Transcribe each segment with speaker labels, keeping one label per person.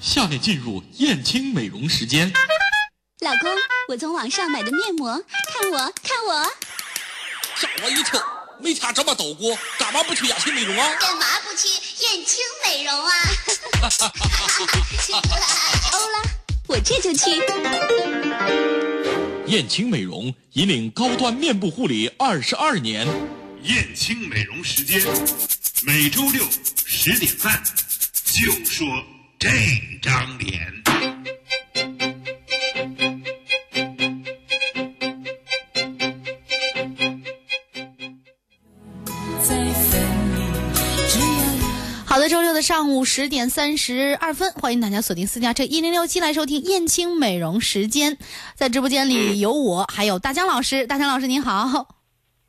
Speaker 1: 下面进入燕青美容时间。
Speaker 2: 老公，我从网上买的面膜，看我，看我，
Speaker 3: 吓我一跳！没他这么抖过，干嘛不去燕青美容啊？
Speaker 2: 干嘛不去燕青美容啊？欧了，我这就去。
Speaker 1: 燕青美容引领高端面部护理二十二年。
Speaker 4: 燕青美容时间，每周六十点半，就说这张脸。
Speaker 5: 好的，周六的上午十点三十二分，欢迎大家锁定私家车一零六七来收听燕青美容时间。在直播间里有我，还有大江老师。大江老师您好。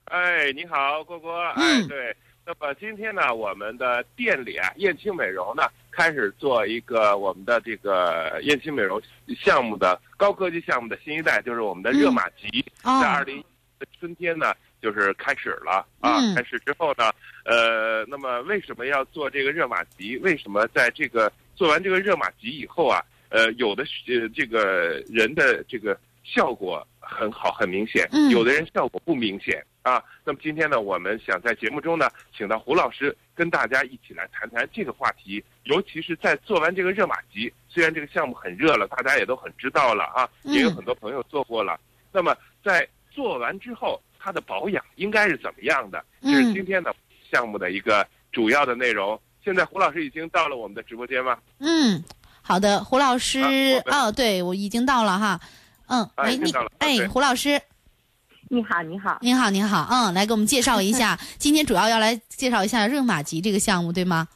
Speaker 6: 哎，你好，郭郭。哎，
Speaker 5: 嗯
Speaker 6: 对。那么今天呢，我们的店里啊，燕青美容呢，开始做一个我们的这个燕青美容项目的高科技项目的新一代，就是我们的热玛吉，
Speaker 5: 哦
Speaker 6: 在二零的春天呢，就是开始了啊。
Speaker 5: 嗯
Speaker 6: 开始之后呢，呃，那么为什么要做这个热玛吉？为什么在这个做完这个热玛吉以后啊，呃，有的呃这个人的这个效果很好，很明显，
Speaker 5: 嗯
Speaker 6: 有的人效果不明显啊。那么今天呢，我们想在节目中呢，请到胡老师跟大家一起来谈谈这个话题，尤其是在做完这个热玛吉，虽然这个项目很热了，大家也都很知道了啊，
Speaker 5: 嗯
Speaker 6: 也有很多朋友做过了。那么在做完之后，它的保养应该是怎么样的？这是
Speaker 5: 嗯
Speaker 6: 今天的项目的一个主要的内容。现在胡老师已经到了我们的直播间吗？
Speaker 5: 嗯，好的，胡老师
Speaker 6: 啊
Speaker 5: 哦，对我已经到了哈。嗯，喂，你
Speaker 6: 哎
Speaker 5: 胡老师。
Speaker 7: 你好，你好，
Speaker 5: 您好，您好，嗯，来给我们介绍一下，今天主要要来介绍一下热玛吉这个项目，对吗？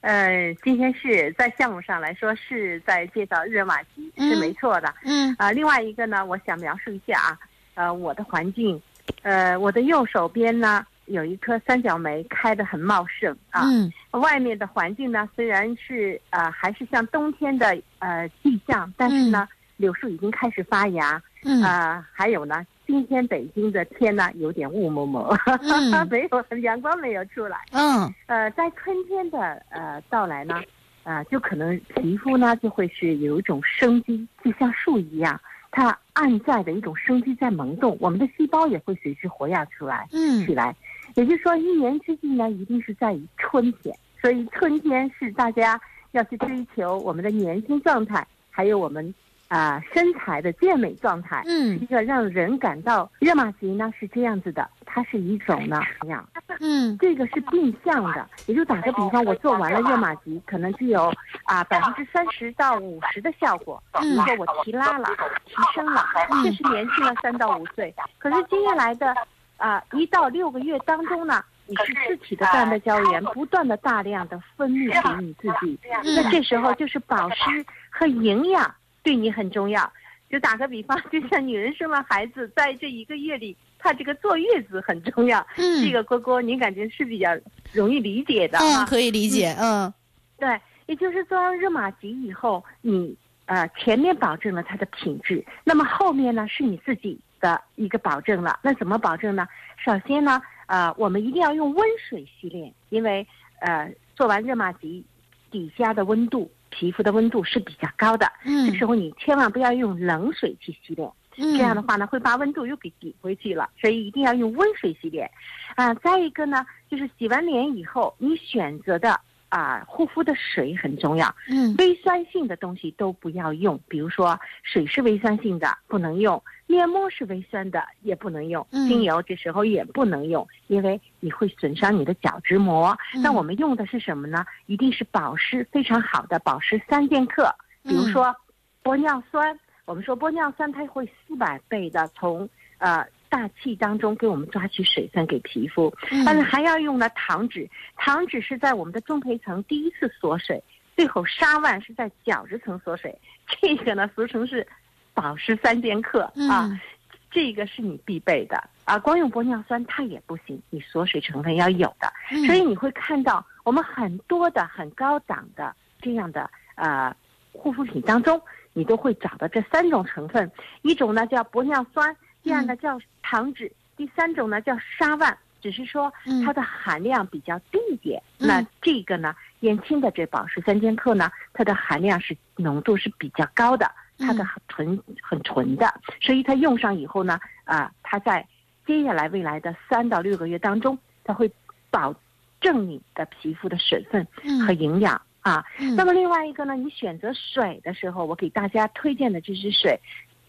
Speaker 7: 呃，今天是在项目上来说是在介绍热玛吉，是
Speaker 5: 嗯
Speaker 7: 没错的。
Speaker 5: 嗯。
Speaker 7: 啊、另外一个呢，我想描述一下啊，呃，我的环境，呃，我的右手边呢有一棵三角梅开得很茂盛啊，
Speaker 5: 嗯。
Speaker 7: 外面的环境呢虽然是呃还是像冬天的呃迹象，但是呢，柳树已经开始发芽，
Speaker 5: 嗯
Speaker 7: 啊、还有呢，今天北京的天呢有点雾蒙蒙，
Speaker 5: 嗯
Speaker 7: 没有阳光没有出来。
Speaker 5: 嗯
Speaker 7: 呃，在春天的呃到来呢，呃，就可能皮肤呢就会是有一种生机，就像树一样，它暗在的一种生机在萌动，我们的细胞也会随之活跃出来嗯起
Speaker 5: 嗯
Speaker 7: 来。也就是说，一年之计呢，一定是在于春天，所以春天是大家要去追求我们的年轻状态，还有我们啊、身材的健美状态。
Speaker 5: 嗯
Speaker 7: 一个让人感到热玛吉呢是这样子的，它是一种呢样。
Speaker 5: 嗯
Speaker 7: 这个是定向的，也就打个比方，我做完了热玛吉，可能具有啊百分之三十到五十的效果。比如说我提拉了，提升了，确实年轻了三到五岁。可是接下来的啊一到六个月当中呢，你是自体的蛋白胶原不断的大量的分泌给你自己，那这时候就是保湿和营养对你很重要。就打个比方，就像女人生了孩子，在这一个月里，她这个坐月子很重要。
Speaker 5: 嗯，
Speaker 7: 这个郭郭，您感觉是比较容易理解的
Speaker 5: 嗯？可以理解，嗯
Speaker 7: 对，也就是做完热玛吉以后，你呃前面保证了它的品质，那么后面呢是你自己的一个保证了。那怎么保证呢？首先呢，呃，我们一定要用温水洗脸，因为呃做完热玛吉底下的温度，皮肤的温度是比较高的，
Speaker 5: 嗯
Speaker 7: 这时候你千万不要用冷水去洗脸。
Speaker 5: 嗯，
Speaker 7: 这样的话呢，会把温度又给抵回去了，所以一定要用温水洗脸。啊、再一个呢，就是洗完脸以后，你选择的啊、护肤的水很重要，
Speaker 5: 嗯
Speaker 7: 微酸性的东西都不要用，比如说水是微酸性的不能用，面膜是微酸的也不能用，
Speaker 5: 嗯
Speaker 7: 精油这时候也不能用，因为你会损伤你的角质膜。
Speaker 5: 嗯
Speaker 7: 那我们用的是什么呢？一定是保湿非常好的保湿三剑客，比如说玻尿酸。我们说玻尿酸它会四百倍的从呃大气当中给我们抓取水分给皮肤，
Speaker 5: 嗯
Speaker 7: 但是还要用呢糖脂，糖脂是在我们的中胚层第一次锁水，最后沙万是在角质层锁水，这个呢俗称是保湿三剑客啊。
Speaker 5: 嗯
Speaker 7: 这个是你必备的啊，光用玻尿酸它也不行，你锁水成分要有的。
Speaker 5: 嗯
Speaker 7: 所以你会看到我们很多的很高档的这样的呃护肤品当中，你都会找到这三种成分，一种呢叫玻尿酸，第二呢叫糖脂，第三种呢叫沙万。只是说
Speaker 5: 嗯
Speaker 7: 它的含量比较低一点。
Speaker 5: 嗯
Speaker 7: 那这个呢，燕青的这保湿三剑客呢，它的含量是浓度是比较高的，它的
Speaker 5: 嗯
Speaker 7: 很纯很纯的，所以它用上以后呢，啊、它在接下来未来的三到六个月当中，它会保证你的皮肤的水分和
Speaker 5: 嗯
Speaker 7: 营养啊。
Speaker 5: 嗯
Speaker 7: 那么另外一个呢，你选择水的时候，我给大家推荐的这支水，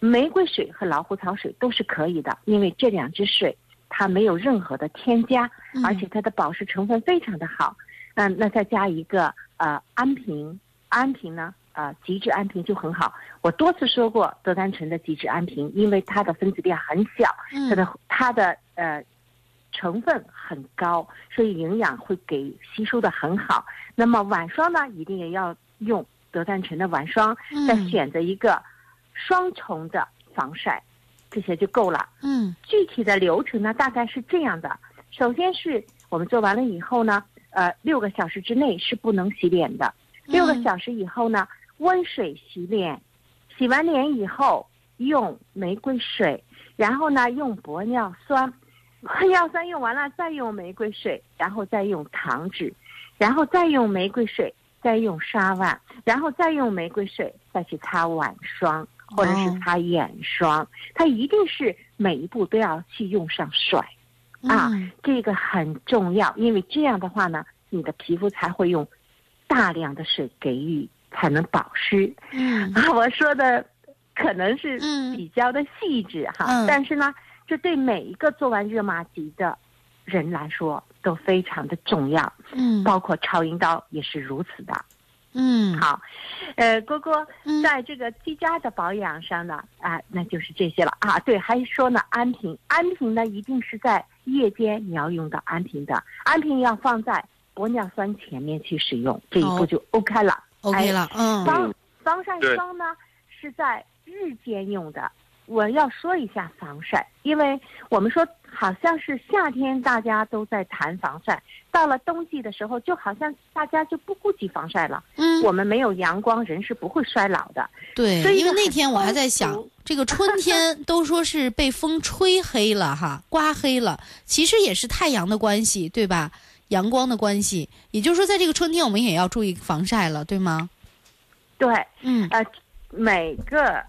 Speaker 7: 玫瑰水和老虎草水都是可以的，因为这两支水它没有任何的添加，
Speaker 5: 嗯
Speaker 7: 而且它的保湿成分非常的好。嗯，那再加一个呃安瓶，安瓶呢呃极致安瓶就很好。我多次说过德丹醇的极致安瓶，因为它的分子量很小，它
Speaker 5: 嗯
Speaker 7: 的它的呃成分很高，所以营养会给吸收的很好。那么晚霜呢，一定也要用德丹醇的晚霜，再
Speaker 5: 嗯
Speaker 7: 选择一个双重的防晒，这些就够了。
Speaker 5: 嗯。
Speaker 7: 具体的流程呢，大概是这样的：首先是我们做完了以后呢，呃，六个小时之内是不能洗脸的。六个
Speaker 5: 嗯
Speaker 7: 小时以后呢，温水洗脸，洗完脸以后用玫瑰水，然后呢用玻尿酸，玻尿酸用完了再用玫瑰水，然后再用糖纸，然后再用玫瑰水，再用沙碗，然后再用玫瑰水再去擦晚霜或者是
Speaker 5: 哦
Speaker 7: 擦眼霜，它一定是每一步都要去用上水。啊
Speaker 5: 嗯
Speaker 7: 这个很重要，因为这样的话呢，你的皮肤才会用大量的水给予，才能保湿。
Speaker 5: 嗯
Speaker 7: 啊，我说的可能是
Speaker 5: 嗯
Speaker 7: 比较的细致哈，
Speaker 5: 嗯
Speaker 7: 但是呢，这对每一个做完热玛吉的人来说都非常的重要，
Speaker 5: 嗯
Speaker 7: 包括超音刀也是如此的。
Speaker 5: 嗯。
Speaker 7: 好，呃，郭郭
Speaker 5: 嗯。
Speaker 7: 在这个居家的保养上呢，啊，那就是这些了。啊。对，还说呢，安瓶，安瓶呢一定是在夜间你要用到安瓶的，安瓶要放在玻尿酸前面去使用，这一
Speaker 5: 哦。
Speaker 7: 步就 OK 了。
Speaker 5: OK 了，嗯。
Speaker 7: 防防晒霜呢是在日间用的。我要说一下防晒，因为我们说好像是夏天大家都在谈防晒，到了冬季的时候，就好像大家就不顾及防晒了。
Speaker 5: 嗯
Speaker 7: 我们没有阳光，人是不会衰老的。
Speaker 5: 对，因为那天我还在想，这个春天 都说是被风吹黑了哈，刮黑了，其实也是太阳的关系，对吧？阳光的关系，也就是说，在这个春天我们也要注意防晒了，对吗？
Speaker 7: 对，
Speaker 5: 嗯
Speaker 7: 呃，每个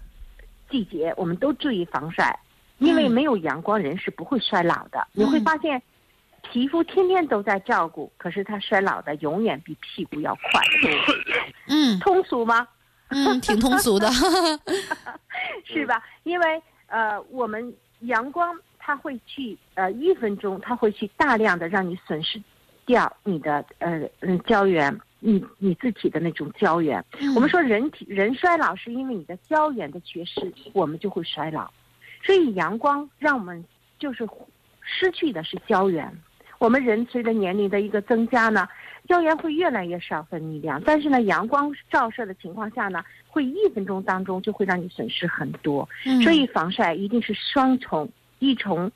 Speaker 7: 季节我们都注意防晒，因为
Speaker 5: 嗯
Speaker 7: 没有阳光，人是不会衰老的。你会
Speaker 5: 嗯
Speaker 7: 发现，皮肤天天都在照顾，可是它衰老的永远比屁股要快。
Speaker 5: 嗯
Speaker 7: 通俗吗？
Speaker 5: 嗯，挺通俗的，
Speaker 7: 是吧？因为呃，我们阳光它会去呃一分钟，它会去大量的让你损失掉你的呃嗯胶原，你你自己的那种胶原。我们说人体人衰老是因为你的胶原的缺失，我们就会衰老。所以阳光让我们就是失去的是胶原。我们人随着年龄的一个增加呢，胶原会越来越少分泌量，但是呢，阳光照射的情况下呢，会一分钟当中就会让你损失很多。
Speaker 5: 嗯
Speaker 7: 所以防晒一定是双重，一重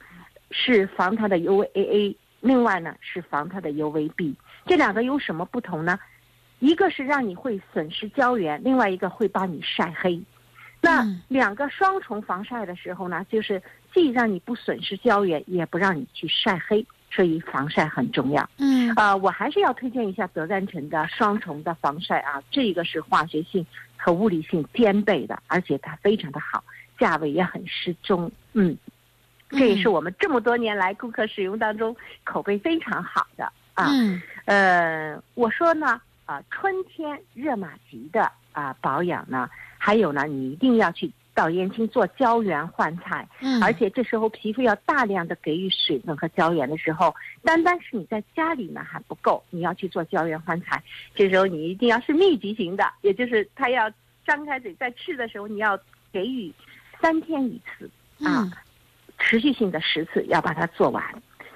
Speaker 7: 是防它的 UVA，另外呢是防它的 UVB。这两个有什么不同呢？一个是让你会损失胶原，另外一个会把你晒黑。那
Speaker 5: 嗯
Speaker 7: 两个双重防晒的时候呢，就是既让你不损失胶原，也不让你去晒黑，所以防晒很重要。
Speaker 5: 嗯
Speaker 7: 呃，我还是要推荐一下德赞臣的双重的防晒啊，这个是化学性和物理性兼备的，而且它非常的好，价位也很适中。嗯，这也是我们这么多年来顾客使用当中口碑非常好的啊。
Speaker 5: 嗯
Speaker 7: 呃，我说呢，啊、春天热玛吉的啊、保养呢，还有呢，你一定要去到燕青做胶原焕彩，
Speaker 5: 嗯，
Speaker 7: 而且这时候皮肤要大量的给予水分和胶原的时候，单单是你在家里呢还不够，你要去做胶原焕彩，这时候你一定要是密集型的，也就是它要张开嘴在吃的时候，你要给予三天一次啊，
Speaker 5: 嗯
Speaker 7: 持续性的十次要把它做完。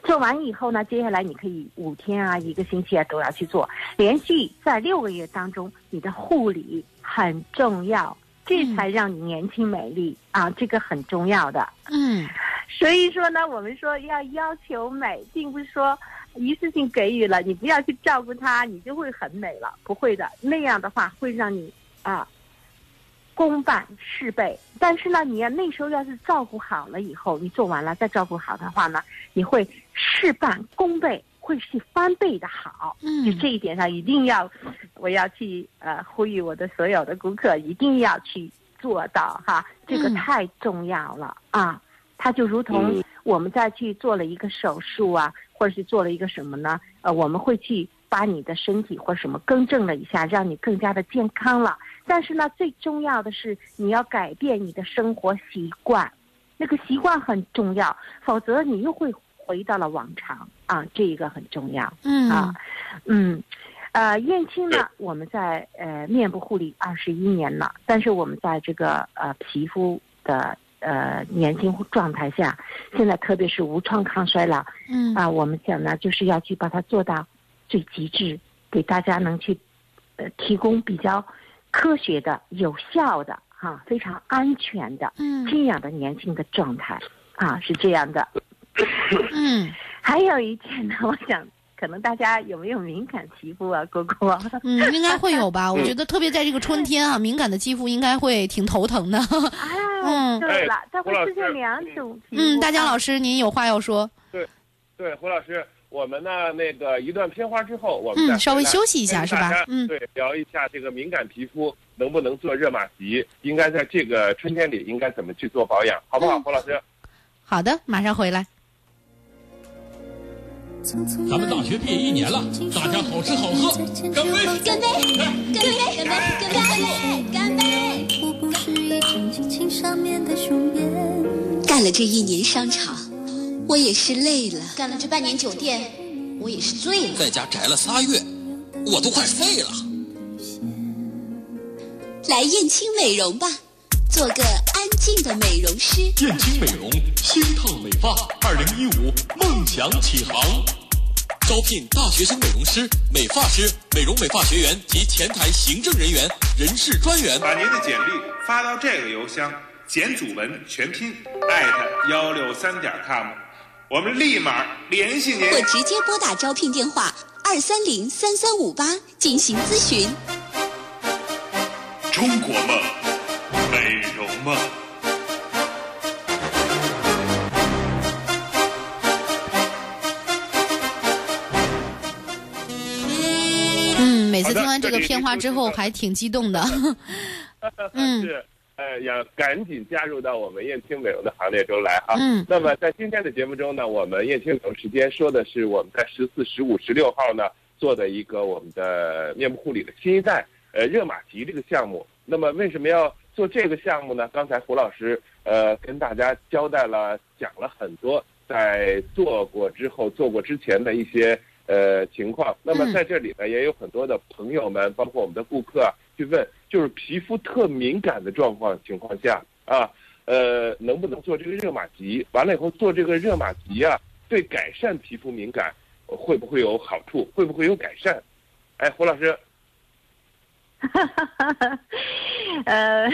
Speaker 7: 做完以后呢，接下来你可以五天啊、一个星期啊都要去做，连续在六个月当中，你的护理很重要，这
Speaker 5: 嗯
Speaker 7: 才让你年轻美丽啊，这个很重要的。
Speaker 5: 嗯
Speaker 7: 所以说呢，我们说要要求美，并不是说一次性给予了，你不要去照顾它，你就会很美了，不会的。那样的话会让你啊，公办事倍。但是呢，你要那时候要是照顾好了以后，你做完了再照顾好的话呢，你会事半功倍，会是翻倍的好。
Speaker 5: 嗯
Speaker 7: 就这一点上一定要，我要去呃呼吁我的所有的顾客一定要去做到哈，这个
Speaker 5: 嗯
Speaker 7: 太重要了啊！它就如同我们再去做了一个手术啊，或者是做了一个什么呢？呃，我们会去把你的身体或什么更正了一下，让你更加的健康了。但是呢，最重要的是你要改变你的生活习惯，那个习惯很重要，否则你又会回到了往常啊，这一个很重要。
Speaker 5: 嗯
Speaker 7: 啊，嗯，呃，燕青呢，我们在呃面部护理二十一年了，但是我们在这个呃皮肤的呃年轻状态下，现在特别是无创抗衰老
Speaker 5: 嗯
Speaker 7: 啊、我们想呢就是要去把它做到最极致，给大家能去呃提供比较科学的、有效的哈、非常安全的
Speaker 5: 嗯
Speaker 7: 这样的年轻的状态啊，是这样的。
Speaker 5: 嗯
Speaker 7: 还有一点呢，我想可能大家有没有敏感皮肤啊，果果？
Speaker 5: 嗯，应该会有吧？我觉得特别在这个春天啊，敏感的肌肤应该会挺头疼的。
Speaker 7: 啊，
Speaker 5: 嗯
Speaker 7: 对了，它会出现两种皮肤。
Speaker 5: 嗯，大江老
Speaker 7: 师，
Speaker 5: 您有话要说？
Speaker 6: 对对，胡老师，我们呢那个一段片花之后，我们再
Speaker 5: 嗯，稍微休息一下是吧？嗯。
Speaker 6: 对，聊一下这个敏感皮肤能不能做热玛吉，应该在这个春天里应该怎么去做保养，好不好，
Speaker 5: 嗯。
Speaker 6: 胡老师？
Speaker 5: 好的，马上回来。
Speaker 1: 咱们大学毕业一年了，大家好吃好喝，干杯！
Speaker 2: 干杯！干杯！干杯！干杯！干杯！
Speaker 8: 我不是一张激情上面的雄辩。
Speaker 2: 干了这一年商场，我也是累了；干了这半年酒店，我也是醉了。
Speaker 3: 在家宅了仨月，我都快废了。
Speaker 2: 来燕青美容吧，做个安静的美容师。
Speaker 1: 燕青美容，新烫美发，二零一五梦想起航。
Speaker 3: 招聘大学生美容师、美发师、美容美发学员及前台行政人员、人事专员。
Speaker 4: 把您的简历发到这个邮箱：简祖文全拼艾特幺六三点 com，我们立马联系您。
Speaker 2: 或直接拨打招聘电话二三零三三五八进行咨询。
Speaker 4: 中国梦，美容梦。
Speaker 5: 嗯，每次听完这个片花之后，还挺激动的。嗯
Speaker 6: 是，呃，要赶紧加入到我们燕青美容的行列中来哈。
Speaker 5: 嗯
Speaker 6: 那么在今天的节目中呢，我们燕青美容时间说的是我们在十四、十五、十六号呢做的一个我们的面部护理的新一代呃热玛吉这个项目。那么为什么要做这个项目呢？刚才胡老师呃跟大家交代了，讲了很多在做过之后、做过之前的一些呃情况。那么
Speaker 5: 嗯
Speaker 6: 在这里呢，也有很多的朋友们，包括我们的顾客啊，去问，就是皮肤特敏感的状况情况下啊，呃，能不能做这个热玛吉？完了以后做这个热玛吉啊，对改善皮肤敏感呃会不会有好处？会不会有改善？哎，胡老师，
Speaker 7: 呃，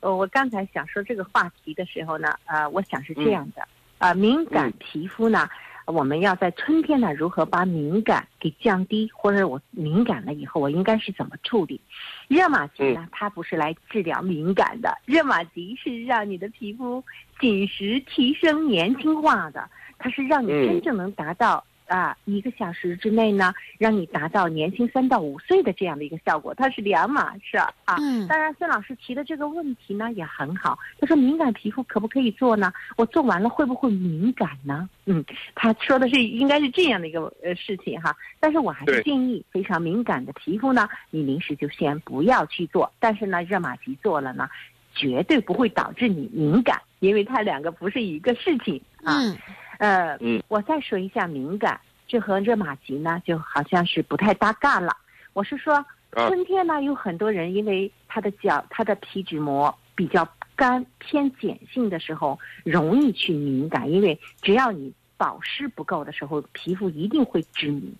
Speaker 7: 我刚才想说这个话题的时候呢，呃，我想是这样的，啊、敏感
Speaker 6: 嗯
Speaker 7: 皮肤呢，我们要在春天呢，如何把敏感给降低，或者我敏感了以后，我应该是怎么处理？热玛吉呢，它不是来治疗敏感的，热玛吉是让你的皮肤紧实、提升、年轻化的，它是让你
Speaker 6: 嗯
Speaker 7: 真正能达到。啊，一个小时之内呢，让你达到年轻三到五岁的这样的一个效果，它是两码事儿啊。
Speaker 5: 嗯
Speaker 7: 当然，孙老师提的这个问题呢也很好。他说敏感皮肤可不可以做呢？我做完了会不会敏感呢？嗯，他说的是应该是这样的一个呃事情哈。但是我还是建议非常敏感的皮肤呢，你临时就先不要去做。但是呢，热玛吉做了呢，绝对不会导致你敏感，因为它两个不是一个事情啊。
Speaker 5: 嗯
Speaker 7: 呃，
Speaker 6: 嗯
Speaker 7: 我再说一下敏感，这和热玛吉呢就好像是不太搭嘎了。我是说，
Speaker 6: 啊
Speaker 7: 春天呢有很多人因为他的脚、他的皮脂膜比较干、偏碱性的时候，容易去敏感，因为只要你保湿不够的时候，皮肤一定会致敏。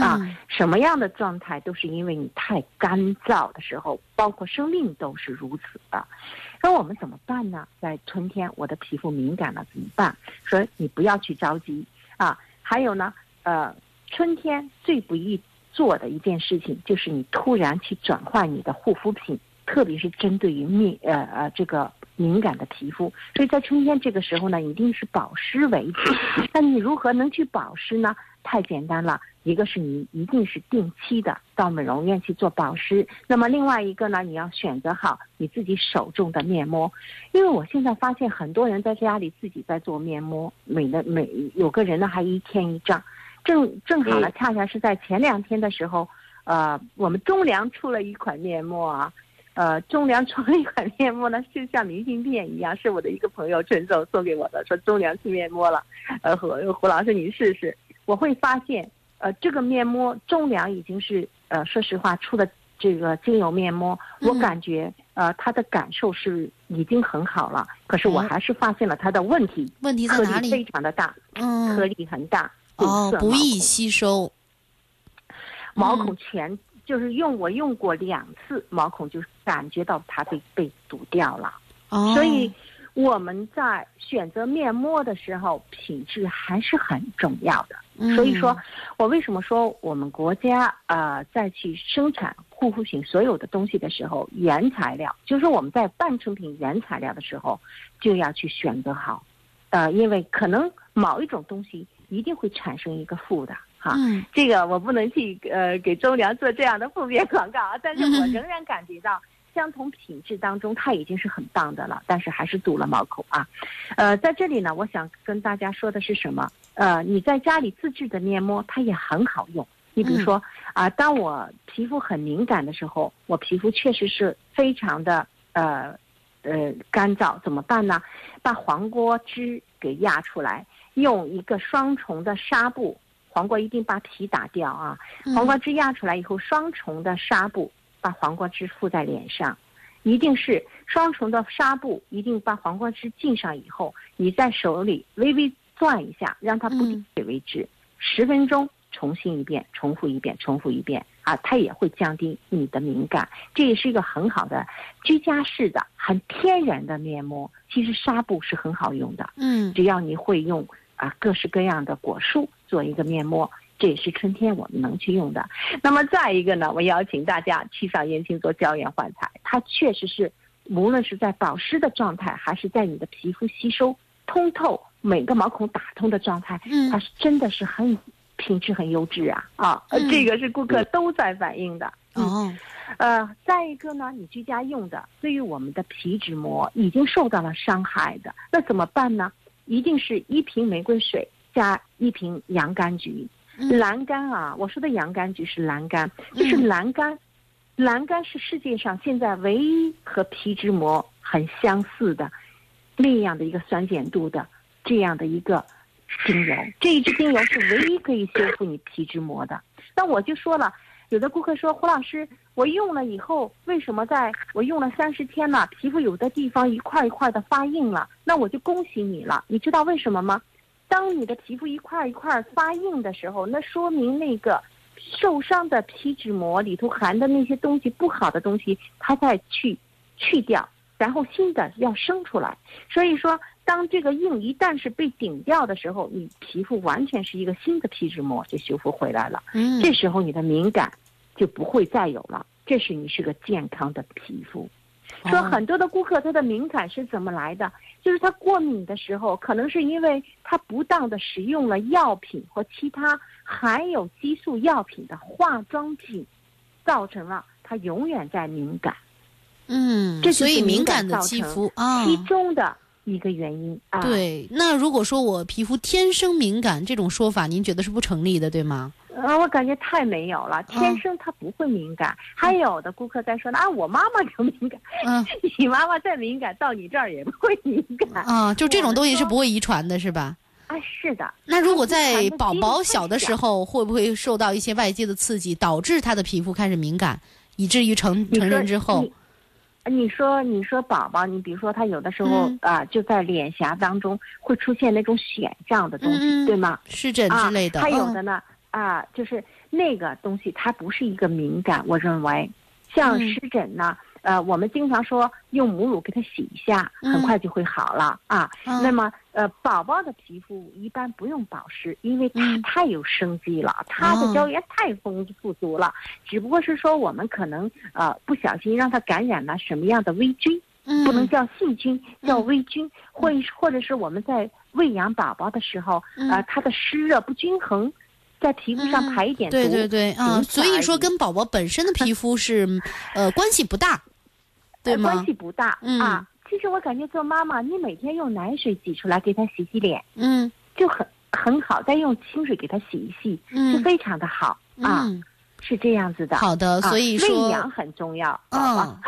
Speaker 7: 啊
Speaker 5: 嗯
Speaker 7: 什么样的状态都是因为你太干燥的时候，包括生命都是如此的。那我们怎么办呢？在春天，我的皮肤敏感了怎么办？说你不要去着急啊。还有呢，呃，春天最不易做的一件事情就是你突然去转换你的护肤品，特特别是针对于面呃呃这个敏感的皮肤，所以在春天这个时候呢，一定是保湿为主。那你如何能去保湿呢？太简单了，一个是你一定是定期的到美容院去做保湿，那么另外一个呢，你要选择好你自己手中的面膜，因为我现在发现很多人在家里自己在做面膜，每的每有个人呢还一天一张，正正好呢，恰恰是在前两天的时候，呃，我们中粮出了一款面膜啊。呃，中粮出了一款面膜呢，就像明信片一样，是我的一个朋友陈总送给我的，说中粮出面膜了，呃，胡胡老师你试试。我会发现，呃，这个面膜中粮已经是呃，说实话出的这个精油面膜，我感觉呃，它的感受是已经很好了。可是我还是发现了它的问题，
Speaker 5: 问题
Speaker 7: 在哪里？非常的大，
Speaker 5: 嗯，
Speaker 7: 颗粒很大，
Speaker 5: 哦，不易吸收，
Speaker 7: 毛孔全就是用我用过两次，毛孔就感觉到它被被堵掉了，
Speaker 5: 哦，
Speaker 7: 所以。我们在选择面膜的时候，品质还是很重要的。所以说，我为什么说我们国家呃在去生产护肤品所有的东西的时候，原材料就是我们在半成品原材料的时候就要去选择好，呃，因为可能某一种东西一定会产生一个负的哈。这个我不能去呃给周良做这样的负面广告啊，但是我仍然感觉到。相同品质当中，它已经是很棒的了，但是还是堵了毛孔啊。呃，在这里呢，我想跟大家说的是什么？呃，你在家里自制的面膜，它也很好用。你比如说啊，当我皮肤很敏感的时候，我皮肤确实是非常的呃呃干燥，怎么办呢？把黄瓜汁给压出来，用一个双重的纱布，黄瓜一定把皮打掉啊。黄瓜汁压出来以后，双重的纱布。把黄瓜汁敷在脸上，一定是双重的纱布，一定把黄瓜汁浸上以后，你在手里微微攥一下，让它不滴水为止，十分钟，重新一遍，重复一遍，重复一遍，啊，它也会降低你的敏感。这也是一个很好的居家式的、很天然的面膜。其实纱布是很好用的，
Speaker 5: 嗯，
Speaker 7: 只要你会用啊，各式各样的果蔬做一个面膜。这也是春天我们能去用的。那么再一个呢，我邀请大家去上燕青做胶原焕彩，它确实是无论是在保湿的状态，还是在你的皮肤吸收通透、每个毛孔打通的状态，它是真的是很品质很优质啊啊！这个是顾客都在反映的。
Speaker 5: 哦，
Speaker 7: 呃，再一个呢，你居家用的，对于我们的皮脂膜已经受到了伤害的，那怎么办呢？一定是一瓶玫瑰水加一瓶洋甘菊。蓝柑啊，我说的洋甘菊是蓝柑，就是蓝柑。蓝柑是世界上现在唯一和皮脂膜很相似的那样的一个酸碱度的这样的一个精油。这一支精油是唯一可以修复你皮脂膜的。那我就说了，有的顾客说胡老师，我用了以后，为什么在我用了三十天了，皮肤有的地方一块一块的发硬了？那我就恭喜你了。你知道为什么吗？当你的皮肤一块一块发硬的时候，那说明那个受伤的皮脂膜里头含的那些东西不好的东西，它在去去掉，然后新的要生出来。所以说，当这个硬一旦是被顶掉的时候，你皮肤完全是一个新的皮脂膜就修复回来了。
Speaker 5: 嗯，
Speaker 7: 这时候你的敏感就不会再有了，这是你是个健康的皮肤。说很多的顾客他的敏感是怎么来的？就是他过敏的时候，可能是因为他不当的使用了药品或其他含有激素药品的化妆品，造成了他永远在敏感。
Speaker 5: 嗯，
Speaker 7: 这
Speaker 5: 所以
Speaker 7: 敏
Speaker 5: 感的肌肤啊，
Speaker 7: 其中的一个原因啊。
Speaker 5: 对，那如果说我皮肤天生敏感这种说法，您觉得是不成立的，对吗？
Speaker 7: 啊，我感觉太没有了，天生他不会敏感。还有的顾客在说呢，啊，我妈妈就敏感，
Speaker 5: 嗯，
Speaker 7: 你妈妈再敏感，到你这儿也不会敏感。
Speaker 5: 啊，就这种东西是不会遗传的，是吧？
Speaker 7: 啊，是的。
Speaker 5: 那如果在宝宝小的时候，会不会受到一些外界的刺激，导致他的皮肤开始敏感，以至于成成人之后？
Speaker 7: 你说，你说宝宝，你比如说他有的时候啊，就在脸颊当中会出现那种癣这样的东西，对吗？
Speaker 5: 湿疹之类的。
Speaker 7: 还有的呢。啊，就是那个东西，它不是一个敏感。我认为，像湿疹呢，呃，我们经常说用母乳给他洗一下，很快就会好了啊。那么呃，宝宝的皮肤一般不用保湿，因为它
Speaker 5: 嗯
Speaker 7: 太有生机了，它的胶原太丰富足了。只不过是说我们可能呃不小心让它感染了什么样的微菌，
Speaker 5: 嗯，
Speaker 7: 不能叫细菌，叫
Speaker 5: 嗯
Speaker 7: 微菌，或或者是我们在喂养宝宝的时候，
Speaker 5: 嗯
Speaker 7: 呃，它的湿热不均衡，在皮肤上
Speaker 5: 嗯
Speaker 7: 排一点毒，
Speaker 5: 对对对啊，
Speaker 7: 仅此
Speaker 5: 所以说跟宝宝本身的皮肤是呃关系不大，对吗
Speaker 7: 呃关系？不大、
Speaker 5: 嗯
Speaker 7: 啊。其实我感觉做妈妈，你每天用奶水挤出来给他洗洗脸，
Speaker 5: 嗯
Speaker 7: 就很很好，再用清水给他洗一洗，就
Speaker 5: 嗯
Speaker 7: 非常的好、啊，
Speaker 5: 嗯，
Speaker 7: 是这样子的。
Speaker 5: 好的，
Speaker 7: 啊
Speaker 5: 所以
Speaker 7: 喂
Speaker 5: 说
Speaker 7: 养很重要。宝
Speaker 5: 嗯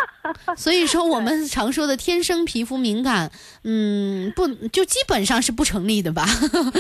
Speaker 7: 宝，
Speaker 5: 所以说我们常说的天生皮肤敏感，嗯，不就基本上是不成立的吧？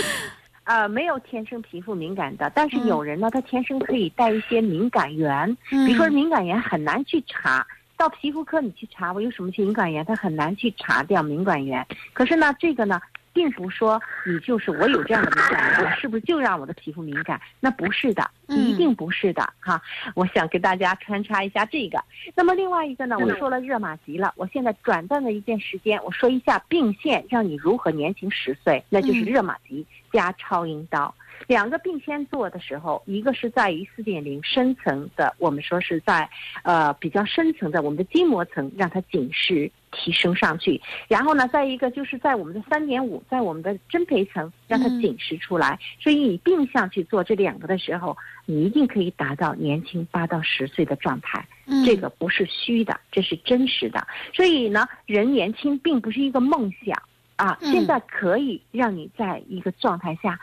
Speaker 7: 呃，没有天生皮肤敏感的，但是
Speaker 5: 嗯
Speaker 7: 有人呢，他天生可以带一些敏感源，
Speaker 5: 嗯
Speaker 7: 比如说敏感源很难去查。到皮肤科你去查我有什么敏感源，他很难去查掉敏感源。可是呢，这个呢，并不说你就是我有这样的敏感，我是不是就让我的皮肤敏感？那不是的，
Speaker 5: 嗯
Speaker 7: 一定不是的哈。我想跟大家穿插一下这个。那么另外一个呢，我说了热玛吉了，我现在短暂的一件时间，我说一下并线，让你如何年轻十岁，那就是
Speaker 5: 嗯
Speaker 7: 热玛吉加超音刀。两个并先做的时候，一个是在于四点零深层的，我们说是在呃比较深层的我们的筋膜层，让它紧实提升上去。然后呢，再一个就是在我们的三点五，在我们的真皮层让它
Speaker 5: 嗯
Speaker 7: 紧实出来。所以你定向去做这两个的时候，你一定可以达到年轻八到十岁的状态。
Speaker 5: 嗯
Speaker 7: 这个不是虚的，这是真实的。所以呢，人年轻并不是一个梦想啊，
Speaker 5: 嗯
Speaker 7: 现在可以让你在一个状态下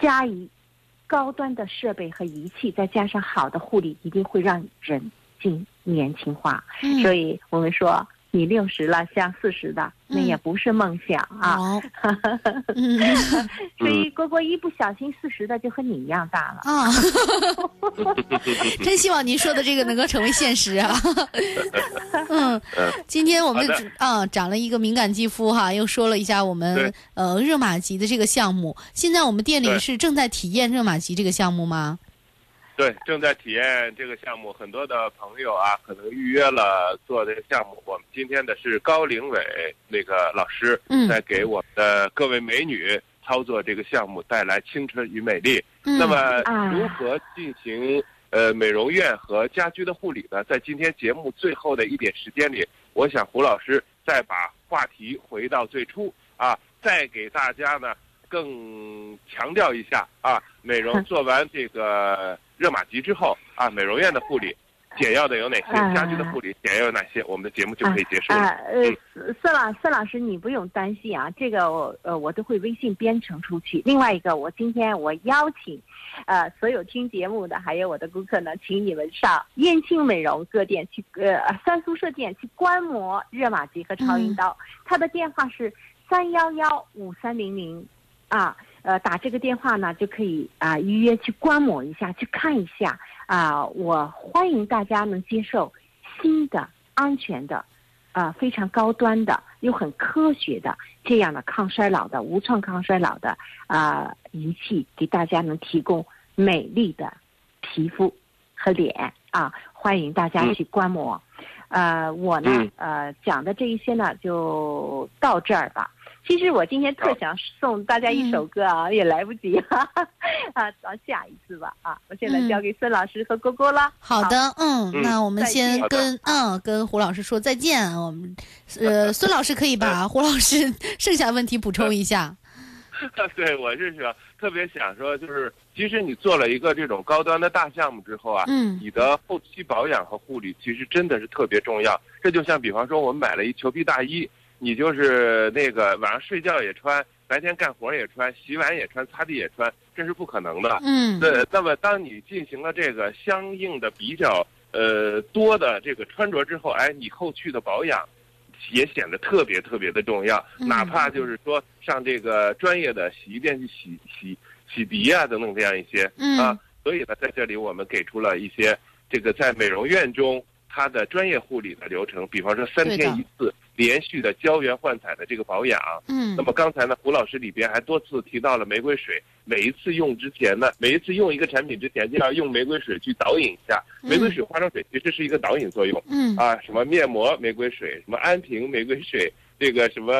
Speaker 7: 加以高端的设备和仪器，再加上好的护理，一定会让人进年轻化。
Speaker 5: 嗯
Speaker 7: 所以我们说，你六十了像四十的，那也不是梦想啊。
Speaker 5: 好，嗯
Speaker 7: 所以蝈蝈一不小心四十的就和你一样大了。
Speaker 5: 啊，真希望您说的这个能够成为现实啊！嗯，今天我们啊长了一个敏感肌肤哈，又说了一下我们呃热玛吉的这个项目。现在我们店里是正在体验热玛吉这个项目吗？
Speaker 6: 对，正在体验这个项目，很多的朋友啊，可能预约了做这个项目。我们今天的是高凌伟那个老师，
Speaker 5: 嗯
Speaker 6: 在给我们的各位美女操作这个项目，带来青春与美丽。
Speaker 5: 嗯，
Speaker 6: 那么
Speaker 7: 啊
Speaker 6: 如何进行呃美容院和家居的护理呢？在今天节目最后的一点时间里，我想胡老师再把话题回到最初啊，再给大家呢更强调一下啊，美容做完这个热玛吉之后啊，美容院的护理。简要的有哪些？
Speaker 7: 啊
Speaker 6: 家居的护理简要有哪些？我们的节目就可以结束
Speaker 7: 啊，
Speaker 6: 了。
Speaker 7: 呃，孙老孙老师，你不用担心啊，这个我呃我都会微信编程出去。另外一个，我今天我邀请，呃，所有听节目的还有我的顾客呢，请你们上燕青美容各店去，呃，三苏舍店去观摩热玛吉和超音刀。他的电话是三幺幺五三零零，啊，呃，打这个电话呢就可以啊、预约去观摩一下，去看一下啊、我欢迎大家能接受新的、安全的。啊、非常高端的又很科学的这样的抗衰老的无创抗衰老的啊、仪器，给大家能提供美丽的皮肤和脸啊，欢迎大家去观摩。呃，我呢
Speaker 6: 嗯，
Speaker 7: 呃，讲的这一些呢，就到这儿吧。其实我今天特想送大家一首歌啊，也来不及哈哈 啊，到下一次吧啊！我现在交给孙老师和郭郭了。
Speaker 5: 好的，嗯，
Speaker 6: 嗯
Speaker 5: 那我们先跟嗯跟胡老师说再见。我们呃 孙老师可以把胡老师剩下问题补充一下。
Speaker 6: 对，我是想特别想说，就是其实你做了一个这种高端的大项目之后啊，
Speaker 5: 嗯
Speaker 6: 你的后期保养和护理其实真的是特别重要。这就像比方说，我们买了一裘皮大衣，你就是那个晚上睡觉也穿，白天干活也穿，洗碗也穿，擦地也穿，这是不可能的。
Speaker 5: 嗯
Speaker 6: 那那么当你进行了这个相应的比较呃多的这个穿着之后，哎，你后续的保养也显得特别特别的重要。
Speaker 5: 嗯
Speaker 6: 哪怕就是说上这个专业的洗衣店去洗洗洗涤啊等等这样一些
Speaker 5: 嗯
Speaker 6: 啊，所以呢，在这里我们给出了一些这个在美容院中它的专业护理的流程，比方说三天一次连续的胶原焕彩的这个保养。
Speaker 5: 嗯。
Speaker 6: 那么刚才呢，胡老师里边还多次提到了玫瑰水，每一次用之前呢，每一次用一个产品之前就要用玫瑰水去导引一下。
Speaker 5: 嗯。
Speaker 6: 玫瑰水、化妆水其实是一个导引作用。
Speaker 5: 嗯。
Speaker 6: 啊，什么面膜玫瑰水，什么安瓶玫瑰水，这个什么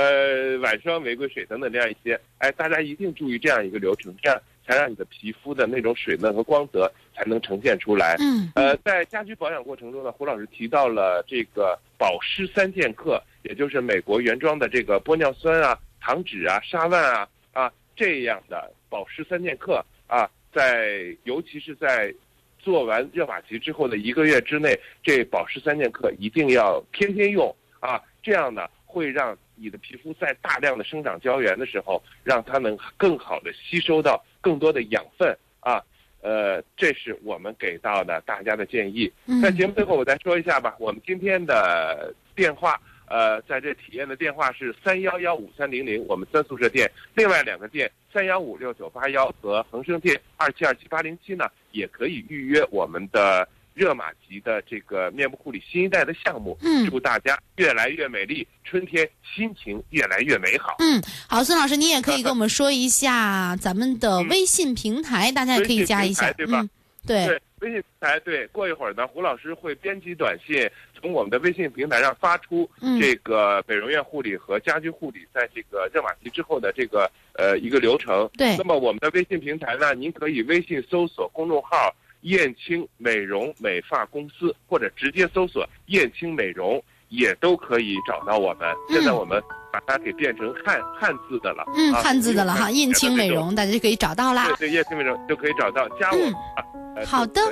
Speaker 6: 晚霜、玫瑰水等等这样一些，哎，大家一定注意这样一个流程，这样才让你的皮肤的那种水嫩和光泽才能呈现出来。
Speaker 5: 嗯。
Speaker 6: 呃，在家居保养过程中呢，胡老师提到了这个保湿三剑客，也就是美国原装的这个玻尿酸啊、糖脂啊、沙万啊啊这样的保湿三剑客啊，在尤其是在做完热玛吉之后的一个月之内，这保湿三剑客一定要天天用啊，这样呢会让你的皮肤在大量的生长胶原的时候，让它能更好的吸收到更多的养分啊。呃，这是我们给到的大家的建议。
Speaker 5: 嗯
Speaker 6: 在节目最后，我再说一下吧。我们今天的电话，呃，在这体验的电话是三幺幺五三零零，我们三宿舍店；另外两个店三幺五六九八幺和恒生店二七二七八零七呢，也可以预约我们的热玛吉的这个面部护理新一代的项目。
Speaker 5: 嗯
Speaker 6: 祝大家越来越美丽，春天心情越来越美好。
Speaker 5: 嗯，好，孙老师，您也可以跟我们说一下咱们的微信平台，大家也可以加一下。
Speaker 6: 对吧
Speaker 5: 嗯，对，
Speaker 6: 对，微信平台对，过一会儿呢，胡老师会编辑短信，从我们的微信平台上发出
Speaker 5: 嗯
Speaker 6: 这个美容院护理和家居护理在这个热玛吉之后的这个呃一个流程。
Speaker 5: 对
Speaker 6: 那么我们的微信平台呢，您可以微信搜索公众号“燕青美容美发公司”，或者直接搜索“燕青美容”，也都可以找到我们。现在我们把它给变成汉汉字的了。
Speaker 5: 嗯，
Speaker 6: 啊
Speaker 5: 汉字的了哈，燕青美。容，大家就可以找到啦
Speaker 6: 对。对，燕青美容就可以找到，加我
Speaker 5: 好 的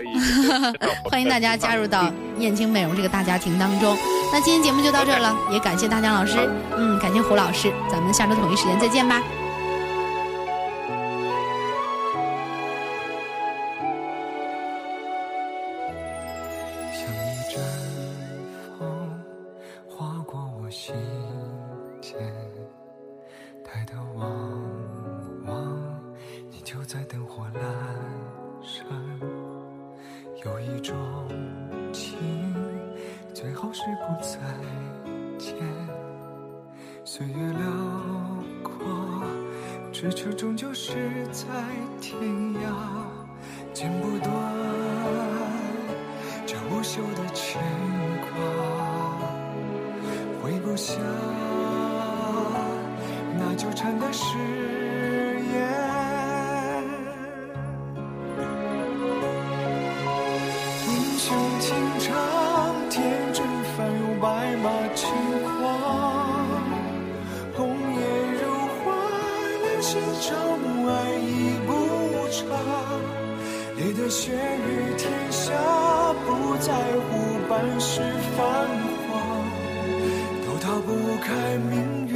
Speaker 5: 欢迎大家加入到燕青美容这个大家庭当中。那今天节目就到这儿了，也感谢大江老师，嗯，感谢胡老师，咱们下周同一时间再见吧。
Speaker 9: 在灯火阑珊。有一种情，最好是不再见。岁月辽阔，咫尺终究是在天涯，剪不断。这无休的牵挂，挥不下那纠缠的誓雄情长，天真翻涌白马轻狂，红颜如花，两心朝暮，爱已不长。烈的血雨天下，不在乎半世繁华，都逃不开命运